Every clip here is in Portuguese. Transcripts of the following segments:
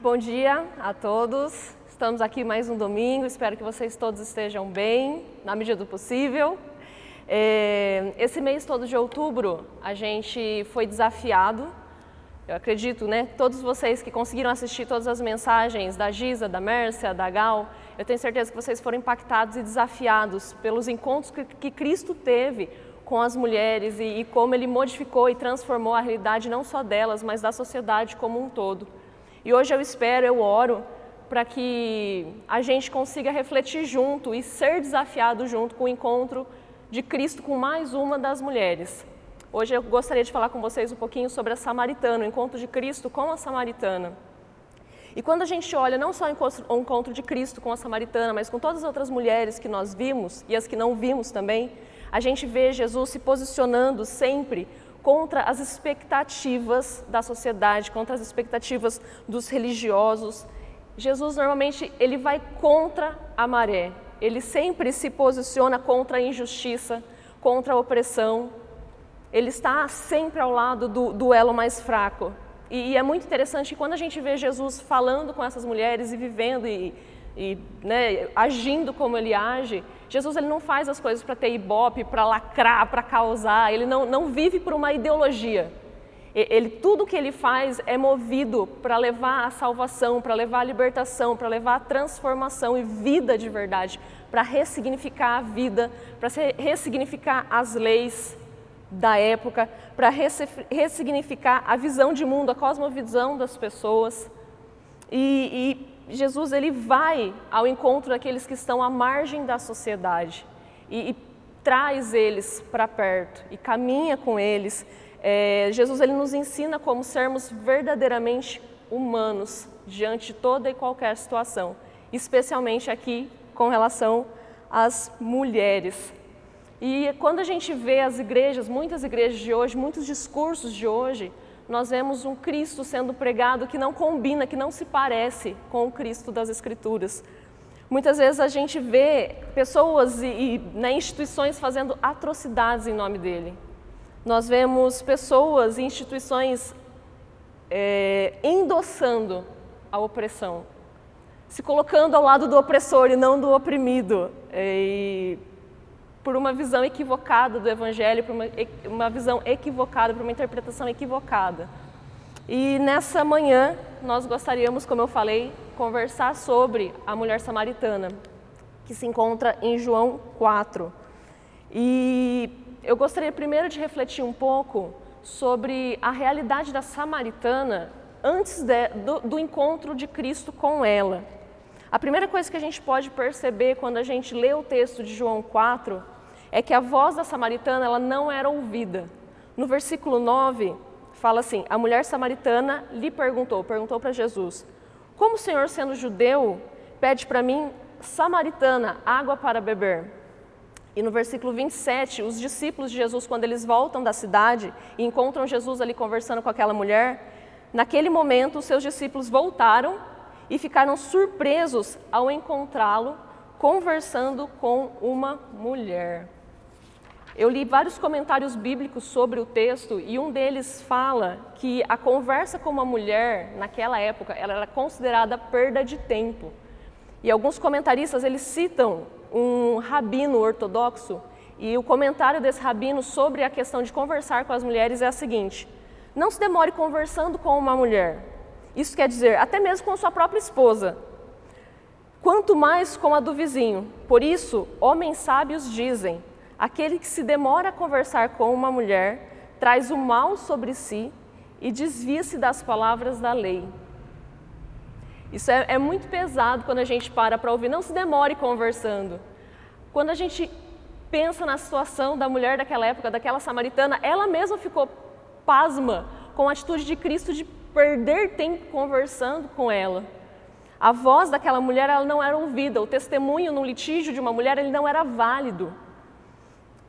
Bom dia a todos. Estamos aqui mais um domingo. Espero que vocês todos estejam bem, na medida do possível. É, esse mês todo de outubro, a gente foi desafiado. Eu acredito, né? Todos vocês que conseguiram assistir todas as mensagens da Giza, da Mércia, da Gal, eu tenho certeza que vocês foram impactados e desafiados pelos encontros que, Cristo teve com as mulheres e como ele modificou e transformou a realidade não só delas, mas da sociedade como um todo. E hoje eu espero, eu oro para que a gente consiga refletir junto e ser desafiado junto com o encontro de Cristo com mais uma das mulheres. Hoje eu gostaria de falar com vocês um pouquinho sobre a samaritana, o encontro de Cristo com a samaritana. E quando a gente olha não só o encontro de Cristo com a samaritana, mas com todas as outras mulheres que nós vimos e as que não vimos também, a gente vê Jesus se posicionando sempre contra as expectativas da sociedade, contra as expectativas dos religiosos. Jesus normalmente ele vai contra a maré. Ele sempre se posiciona contra a injustiça, contra a opressão. Ele está sempre ao lado do, do elo mais fraco. E, e, é muito interessante que quando a gente vê Jesus falando com essas mulheres e vivendo e, e né, agindo como ele age, Jesus ele não faz as coisas para ter ibope, para lacrar, para causar, ele não, não vive por uma ideologia. Ele, tudo que ele faz é movido para levar a salvação, para levar a libertação, para levar a transformação e vida de verdade, para ressignificar a vida, para ressignificar as leis da época, para ressignificar a visão de mundo, a cosmovisão das pessoas. E, e Jesus ele vai ao encontro daqueles que estão à margem da sociedade e, e traz eles para perto e caminha com eles. É, Jesus ele nos ensina como sermos verdadeiramente humanos diante de toda e qualquer situação, especialmente aqui com relação às mulheres. E quando a gente vê as igrejas, muitas igrejas de hoje, muitos discursos de hoje, nós vemos um Cristo sendo pregado que não combina, que não se parece com o Cristo das Escrituras. Muitas vezes a gente vê pessoas e, e né, instituições fazendo atrocidades em nome dele. Nós vemos pessoas e instituições é, endossando a opressão, se colocando ao lado do opressor e não do oprimido. É, e por uma visão equivocada do Evangelho, por uma, uma visão equivocada, por uma interpretação equivocada. E nessa manhã nós gostaríamos, como eu falei, conversar sobre a mulher samaritana, que se encontra em João 4. E eu gostaria primeiro de refletir um pouco sobre a realidade da samaritana antes de, do, do encontro de Cristo com ela. A primeira coisa que a gente pode perceber quando a gente lê o texto de João 4 é que a voz da samaritana ela não era ouvida. No versículo 9, fala assim: A mulher samaritana lhe perguntou, perguntou para Jesus: Como o Senhor, sendo judeu, pede para mim, samaritana, água para beber? E no versículo 27, os discípulos de Jesus, quando eles voltam da cidade e encontram Jesus ali conversando com aquela mulher, naquele momento os seus discípulos voltaram e ficaram surpresos ao encontrá-lo conversando com uma mulher. Eu li vários comentários bíblicos sobre o texto e um deles fala que a conversa com uma mulher naquela época ela era considerada perda de tempo. E alguns comentaristas eles citam um rabino ortodoxo e o comentário desse rabino sobre a questão de conversar com as mulheres é a seguinte: não se demore conversando com uma mulher. Isso quer dizer, até mesmo com sua própria esposa. Quanto mais com a do vizinho. Por isso, homens sábios dizem: Aquele que se demora a conversar com uma mulher traz o mal sobre si e desvia-se das palavras da lei. Isso é, é muito pesado quando a gente para para ouvir. Não se demore conversando. Quando a gente pensa na situação da mulher daquela época, daquela samaritana, ela mesma ficou pasma com a atitude de Cristo de perder tempo conversando com ela. A voz daquela mulher ela não era ouvida, o testemunho no litígio de uma mulher ele não era válido.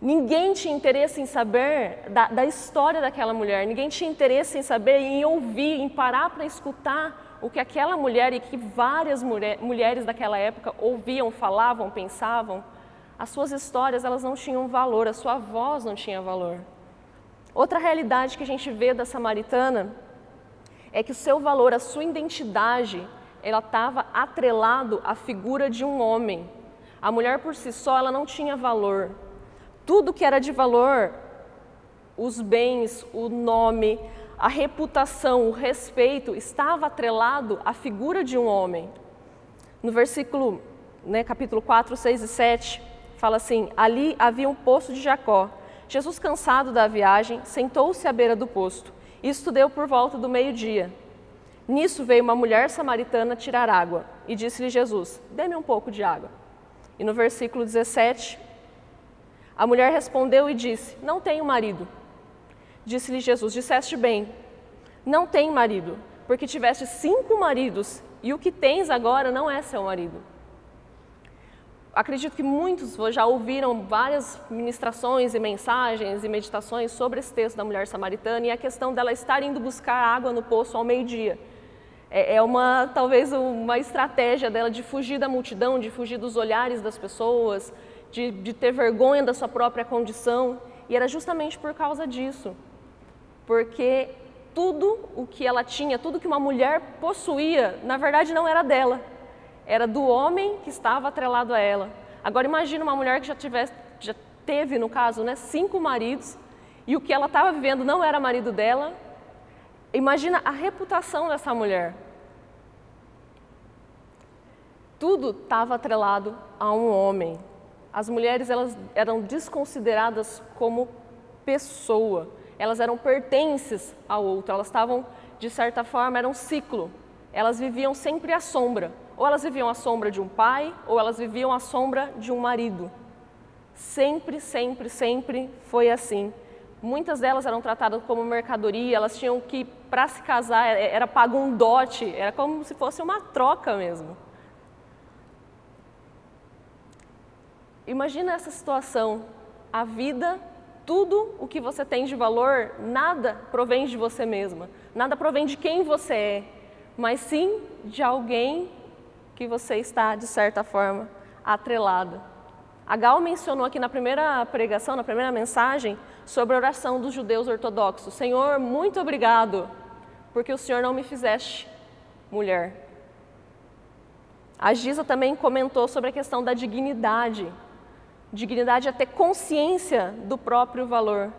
Ninguém tinha interesse em saber da, da, história daquela mulher, ninguém tinha interesse em saber, em ouvir, em parar para escutar o que aquela mulher e que várias mulher, mulheres daquela época ouviam, falavam, pensavam. As suas histórias elas não tinham valor, a sua voz não tinha valor. Outra realidade que a gente vê da samaritana é que o seu valor, a sua identidade, ela estava atrelado à figura de um homem. A mulher por si só, ela não tinha valor. Tudo que era de valor, os bens, o nome, a reputação, o respeito, estava atrelado à figura de um homem. No versículo, né, capítulo 4, 6 e 7, fala assim: Ali havia um poço de Jacó. Jesus, cansado da viagem, sentou-se à beira do posto. Isto deu por volta do meio-dia. Nisso veio uma mulher samaritana tirar água e disse-lhe Jesus: Dê-me um pouco de água. E no versículo 17, a mulher respondeu e disse: Não tenho marido. Disse-lhe Jesus: Disseste bem, não tenho marido, porque tiveste cinco maridos e o que tens agora não é seu marido. Acredito que muitos já ouviram várias ministrações e mensagens e meditações sobre esse texto da mulher samaritana e a questão dela estar indo buscar água no poço ao meio-dia. É, é uma, talvez, uma estratégia dela de fugir da multidão, de fugir dos olhares das pessoas, de, de ter vergonha da sua própria condição. E era justamente por causa disso. Porque tudo o que ela tinha, tudo que uma mulher possuía, na verdade não era dela, era do homem que estava atrelado a ela. Agora imagine uma mulher que já tivesse, já teve no caso, né, cinco maridos e o que ela estava vivendo não era marido dela, Imagina a reputação dessa mulher. Tudo estava atrelado a um homem. As mulheres elas eram desconsideradas como pessoa. Elas eram pertences ao outro. Elas estavam, de certa forma, era um ciclo. Elas viviam sempre à sombra. Ou elas viviam à sombra de um pai, ou elas viviam à sombra de um marido. Sempre, sempre, sempre foi assim. Muitas delas eram tratadas como mercadoria, elas tinham que, para se casar, era pago um dote, era como se fosse uma troca mesmo. Imagina essa situação. A vida, tudo o que você tem de valor, nada provém de você mesma, nada provém de quem você é, mas sim de alguém que você está, de certa forma, atrelada. A Gal mencionou aqui na primeira pregação, na primeira mensagem, sobre a oração dos judeus ortodoxos. Senhor, muito obrigado, porque o Senhor não me fizeste mulher. A Giza também comentou sobre a questão da dignidade. Dignidade é ter consciência do próprio valor.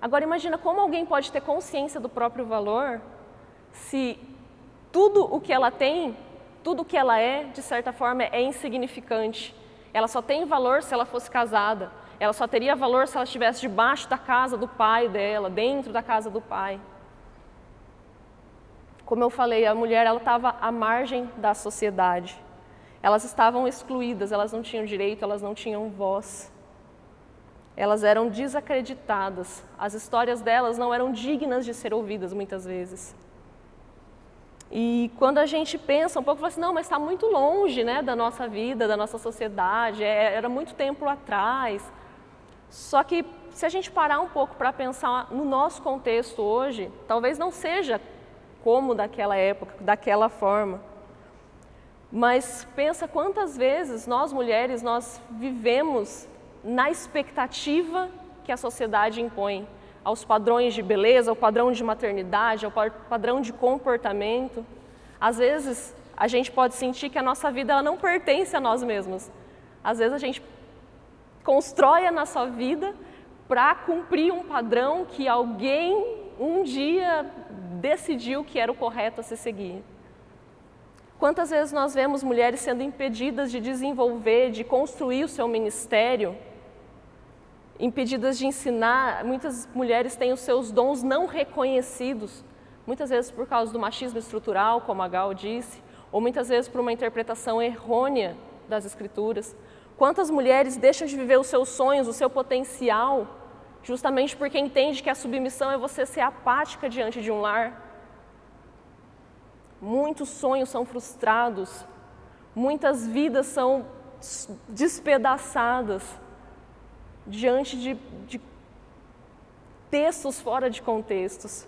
Agora imagina como alguém pode ter consciência do próprio valor se tudo o que ela tem, tudo o que ela é, de certa forma, é insignificante ela só tem valor se ela fosse casada. Ela só teria valor se ela estivesse debaixo da casa do pai dela, dentro da casa do pai. Como eu falei, a mulher ela estava à margem da sociedade. Elas estavam excluídas, elas não tinham direito, elas não tinham voz. Elas eram desacreditadas. As histórias delas não eram dignas de ser ouvidas muitas vezes. E quando a gente pensa um pouco, fala assim, não, mas está muito longe né, da nossa vida, da nossa sociedade, é, era muito tempo atrás. Só que se a gente parar um pouco para pensar no nosso contexto hoje, talvez não seja como daquela época, daquela forma. Mas pensa quantas vezes nós mulheres nós vivemos na expectativa que a sociedade impõe aos padrões de beleza, ao padrão de maternidade, ao padrão de comportamento. Às vezes, a gente pode sentir que a nossa vida ela não pertence a nós mesmos. Às vezes, a gente constrói a nossa vida para cumprir um padrão que alguém um dia decidiu que era o correto a se seguir. Quantas vezes nós vemos mulheres sendo impedidas de desenvolver, de construir o seu ministério, impedidas de ensinar, muitas mulheres têm os seus dons não reconhecidos, muitas vezes por causa do machismo estrutural, como a Gal disse, ou muitas vezes por uma interpretação errônea das escrituras. Quantas mulheres deixam de viver os seus sonhos, o seu potencial, justamente porque entende que a submissão é você ser apática diante de um lar? Muitos sonhos são frustrados, muitas vidas são despedaçadas diante de, de textos fora de contextos.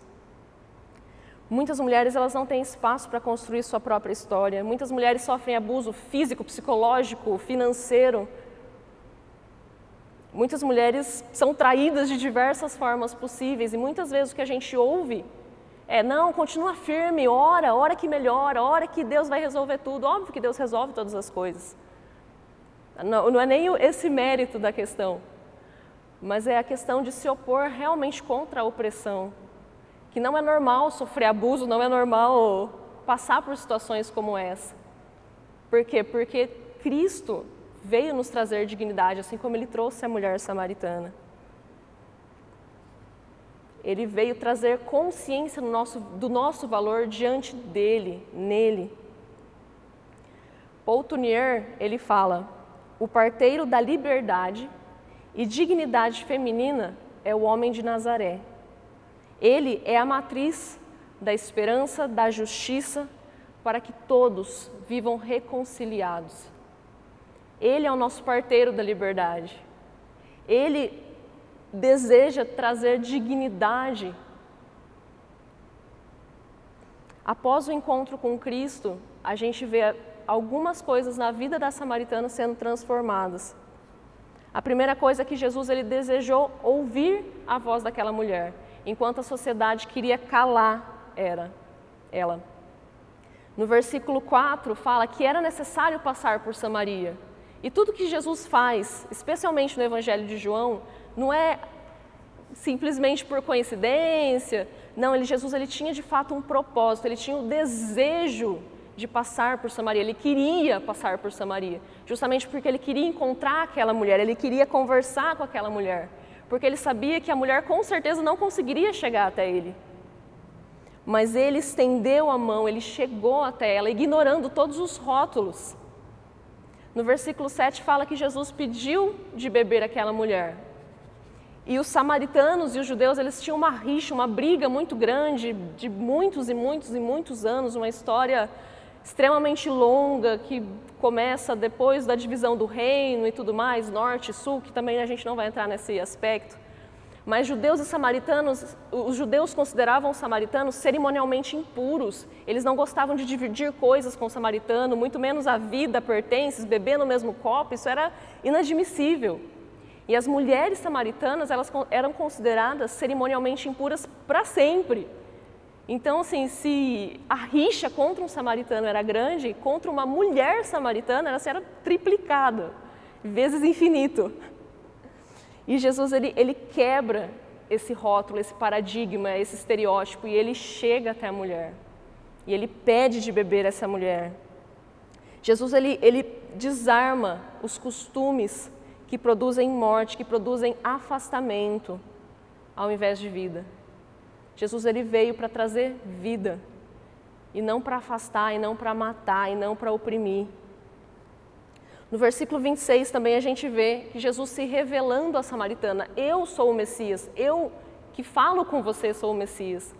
Muitas mulheres elas não têm espaço para construir sua própria história. Muitas mulheres sofrem abuso físico, psicológico, financeiro. Muitas mulheres são traídas de diversas formas possíveis e muitas vezes o que a gente ouve É, não, continua firme, ora, ora que melhora, ora que Deus vai resolver tudo. Óbvio que Deus resolve todas as coisas. Não, não é nem esse mérito da questão, mas é a questão de se opor realmente contra a opressão. Que não é normal sofrer abuso, não é normal passar por situações como essa. Por quê? Porque Cristo veio nos trazer dignidade, assim como ele trouxe a mulher samaritana. Ele veio trazer consciência no nosso, do nosso valor diante dele, nele. Paul Tournier, ele fala, o parteiro da liberdade e dignidade feminina é o homem de Nazaré. Ele é a matriz da esperança, da justiça, para que todos vivam reconciliados. Ele é o nosso parteiro da liberdade. Ele deseja trazer dignidade. Após o encontro com Cristo, a gente vê algumas coisas na vida da samaritana sendo transformadas. A primeira coisa é que Jesus ele desejou ouvir a voz daquela mulher, enquanto a sociedade queria calar era ela. No versículo 4 fala que era necessário passar por Samaria. E tudo que Jesus faz, especialmente no Evangelho de João, não é simplesmente por coincidência. Não, ele, Jesus ele tinha de fato um propósito, ele tinha o desejo de passar por Samaria, ele queria passar por Samaria, justamente porque ele queria encontrar aquela mulher, ele queria conversar com aquela mulher, porque ele sabia que a mulher com certeza não conseguiria chegar até ele. Mas ele estendeu a mão, ele chegou até ela, ignorando todos os rótulos. No versículo 7 fala que Jesus pediu de beber aquela mulher. E os samaritanos e os judeus, eles tinham uma rixa, uma briga muito grande, de muitos e muitos e muitos anos, uma história extremamente longa que começa depois da divisão do reino e tudo mais, norte e sul, que também a gente não vai entrar nesse aspecto. Mas judeus e samaritanos, os judeus consideravam os samaritanos cerimonialmente impuros. Eles não gostavam de dividir coisas com o samaritano, muito menos a vida, pertences, beber no mesmo copo, isso era inadmissível. E as mulheres samaritanas, elas eram consideradas cerimonialmente impuras para sempre. Então, assim, se a rixa contra um samaritano era grande, contra uma mulher samaritana, ela era triplicada, vezes infinito. E Jesus, ele, ele quebra esse rótulo, esse paradigma, esse estereótipo, e ele chega até a mulher. E ele pede de beber essa mulher. Jesus, ele, ele desarma os costumes que produzem morte, que produzem afastamento, ao invés de vida. Jesus ele veio para trazer vida e não para afastar, e não para matar, e não para oprimir. No versículo 26 também a gente vê que Jesus se revelando à samaritana: Eu sou o Messias, eu que falo com você sou o Messias.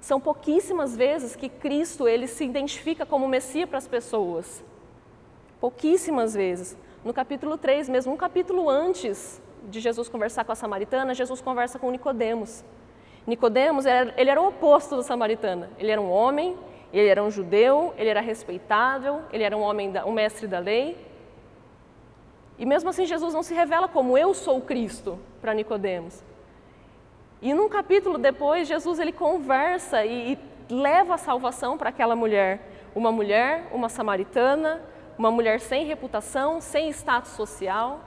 São pouquíssimas vezes que Cristo ele se identifica como Messias para as pessoas. Pouquíssimas vezes. No capítulo 3, mesmo um capítulo antes de Jesus conversar com a samaritana, Jesus conversa com Nicodemos. Nicodemos, ele era o oposto do samaritano. Ele era um homem, ele era um judeu, ele era respeitável, ele era um homem, da, um mestre da lei. E mesmo assim Jesus não se revela como eu sou Cristo para Nicodemos. E num capítulo depois, Jesus ele conversa e, e leva a salvação para aquela mulher, uma mulher, uma samaritana, uma mulher sem reputação, sem status social.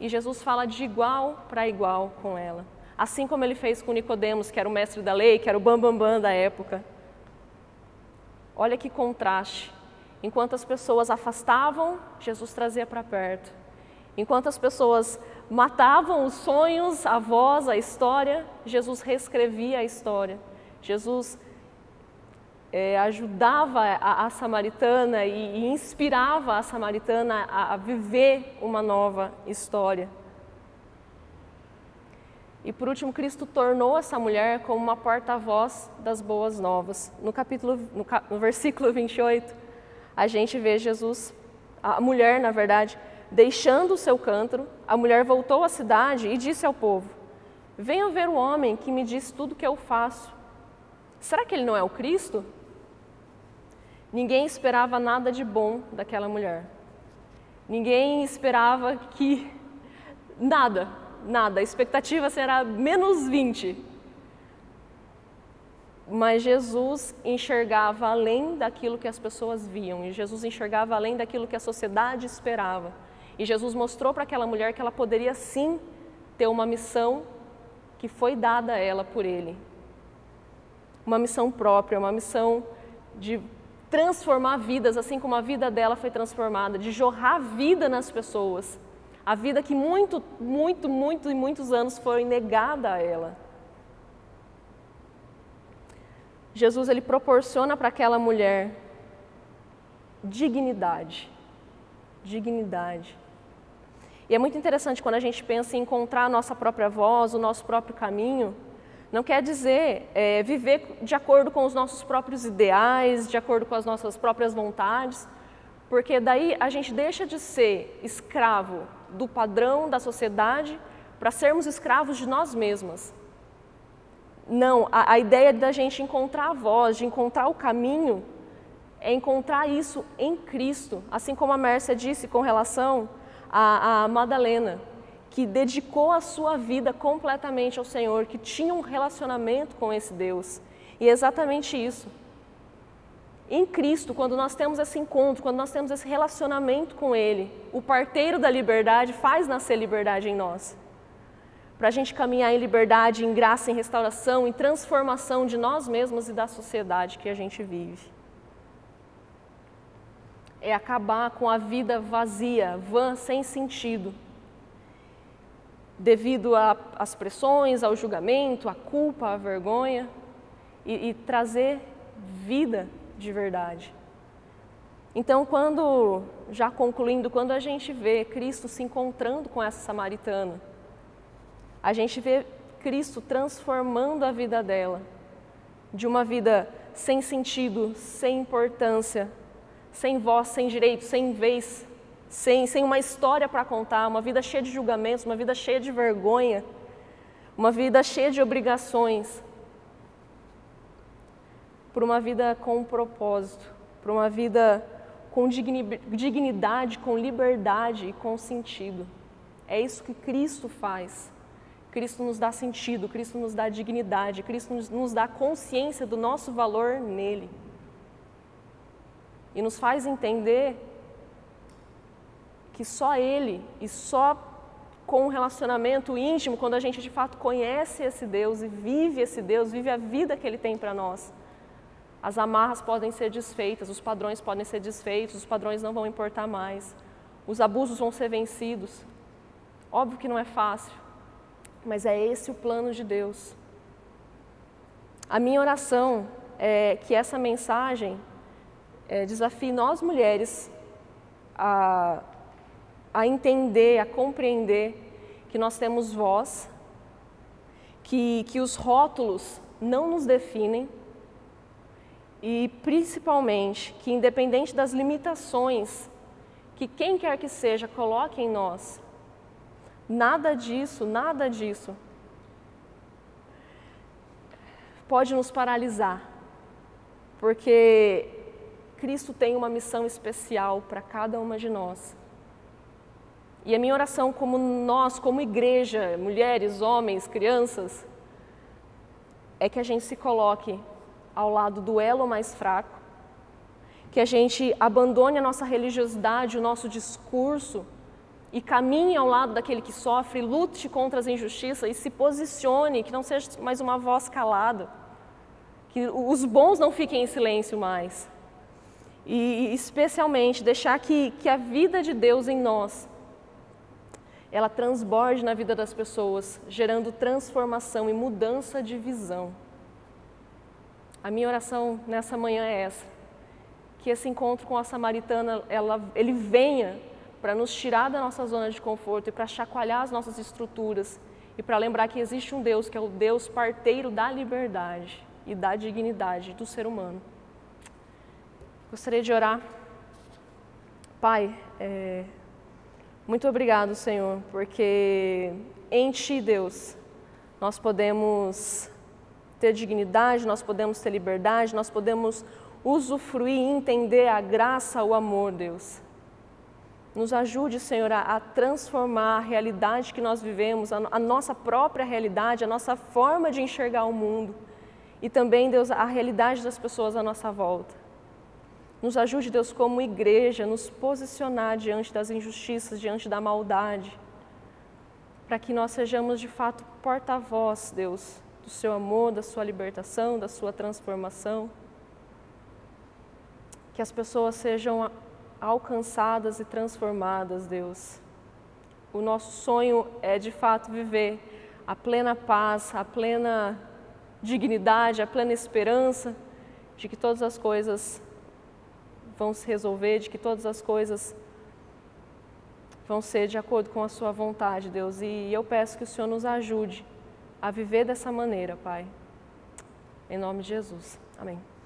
E Jesus fala de igual para igual com ela assim como ele fez com Nicodemos, que era o mestre da lei, que era o bambambam bam, bam da época. Olha que contraste. Enquanto as pessoas afastavam, Jesus trazia para perto. Enquanto as pessoas matavam os sonhos, a voz, a história, Jesus reescrevia a história. Jesus é, ajudava a, a samaritana e, e, inspirava a samaritana a, a viver uma nova história. E por último, Cristo tornou essa mulher como uma porta-voz das boas novas. No capítulo, no, no versículo 28, a gente vê Jesus, a mulher, na verdade, deixando o seu cântaro, a mulher voltou à cidade e disse ao povo: Venham ver o homem que me diz tudo que eu faço. Será que ele não é o Cristo? Ninguém esperava nada de bom daquela mulher. Ninguém esperava que nada, nada, a expectativa será menos 20. mas Jesus enxergava além daquilo que as pessoas viam, e Jesus enxergava além daquilo que a sociedade esperava. E Jesus mostrou para aquela mulher que ela poderia sim ter uma missão que foi dada a ela por Ele. Uma missão própria, uma missão de transformar vidas, assim como a vida dela foi transformada, de jorrar vida nas pessoas. A vida que muito, muito, muito e muitos anos foi negada a ela. Jesus ele proporciona para aquela mulher dignidade. Dignidade. E é muito interessante quando a gente pensa em encontrar a nossa própria voz, o nosso próprio caminho. Não quer dizer é, viver de acordo com os nossos próprios ideais, de acordo com as nossas próprias vontades, porque daí a gente deixa de ser escravo do padrão da sociedade para sermos escravos de nós mesmas. Não, a, a ideia da gente encontrar a voz, de encontrar o caminho, é encontrar isso em Cristo. Assim como a Mércia disse com relação à, à Madalena, que dedicou a sua vida completamente ao Senhor, que tinha um relacionamento com esse Deus. E é exatamente isso. Em Cristo, quando nós temos esse encontro, quando nós temos esse relacionamento com Ele, o parteiro da liberdade faz nascer liberdade em nós para a gente caminhar em liberdade, em graça, em restauração, em transformação de nós mesmos e da sociedade que a gente vive. É acabar com a vida vazia, vã, sem sentido, devido às pressões, ao julgamento, à culpa, à vergonha, e, e trazer vida de verdade. Então, quando, já concluindo, quando a gente vê Cristo se encontrando com essa samaritana, a gente vê Cristo transformando a vida dela, de uma vida sem sentido, sem importância, sem voz, sem direito, sem vez, sem, sem uma história para contar, uma vida cheia de julgamentos, uma vida cheia de vergonha, uma vida cheia de obrigações, por uma vida com um propósito, por uma vida com dignidade, com liberdade e com sentido. É isso que Cristo faz. Cristo nos dá sentido, Cristo nos dá dignidade, Cristo nos, dá consciência do nosso valor nele. E nos faz entender que só Ele e só com um relacionamento íntimo, quando a gente de fato conhece esse Deus e vive esse Deus, vive a vida que Ele tem para nós, as amarras podem ser desfeitas, os padrões podem ser desfeitos, os padrões não vão importar mais, os abusos vão ser vencidos. Óbvio que não é fácil, mas é esse o plano de Deus. A minha oração é que essa mensagem é, desafie nós mulheres a, a entender, a compreender que nós temos voz, que, que os rótulos não nos definem e principalmente que, independente das limitações que quem quer que seja coloque em nós, Nada disso, nada disso pode nos paralisar, porque Cristo tem uma missão especial para cada uma de nós. E a minha oração, como nós, como igreja, mulheres, homens, crianças, é que a gente se coloque ao lado do elo mais fraco, que a gente abandone a nossa religiosidade, o nosso discurso e caminhe ao lado daquele que sofre, lute contra as injustiças e se posicione, que não seja mais uma voz calada, que os bons não fiquem em silêncio mais. E especialmente deixar que, que a vida de Deus em nós, ela transborde na vida das pessoas, gerando transformação e mudança de visão. A minha oração nessa manhã é essa, que esse encontro com a samaritana, ela, ele venha para nos tirar da nossa zona de conforto e para chacoalhar as nossas estruturas e para lembrar que existe um Deus que é o Deus parteiro da liberdade e da dignidade do ser humano. Gostaria de orar. Pai, é, muito obrigado, Senhor, porque em Ti, Deus, nós podemos ter dignidade, nós podemos ter liberdade, nós podemos usufruir e entender a graça, o amor, Deus. Nos ajude, Senhor, a, transformar a realidade que nós vivemos, a, a nossa própria realidade, a nossa forma de enxergar o mundo e também, Deus, a realidade das pessoas à nossa volta. Nos ajude, Deus, como igreja, nos posicionar diante das injustiças, diante da maldade, para que nós sejamos de fato porta-voz, Deus, do seu amor, da sua libertação, da sua transformação. Que as pessoas sejam alcançadas e transformadas, Deus. O nosso sonho é de fato viver a plena paz, a plena dignidade, a plena esperança de que todas as coisas vão se resolver, de que todas as coisas vão ser de acordo com a Sua vontade, Deus. E eu peço que o Senhor nos ajude a viver dessa maneira, Pai. Em nome de Jesus. Amém.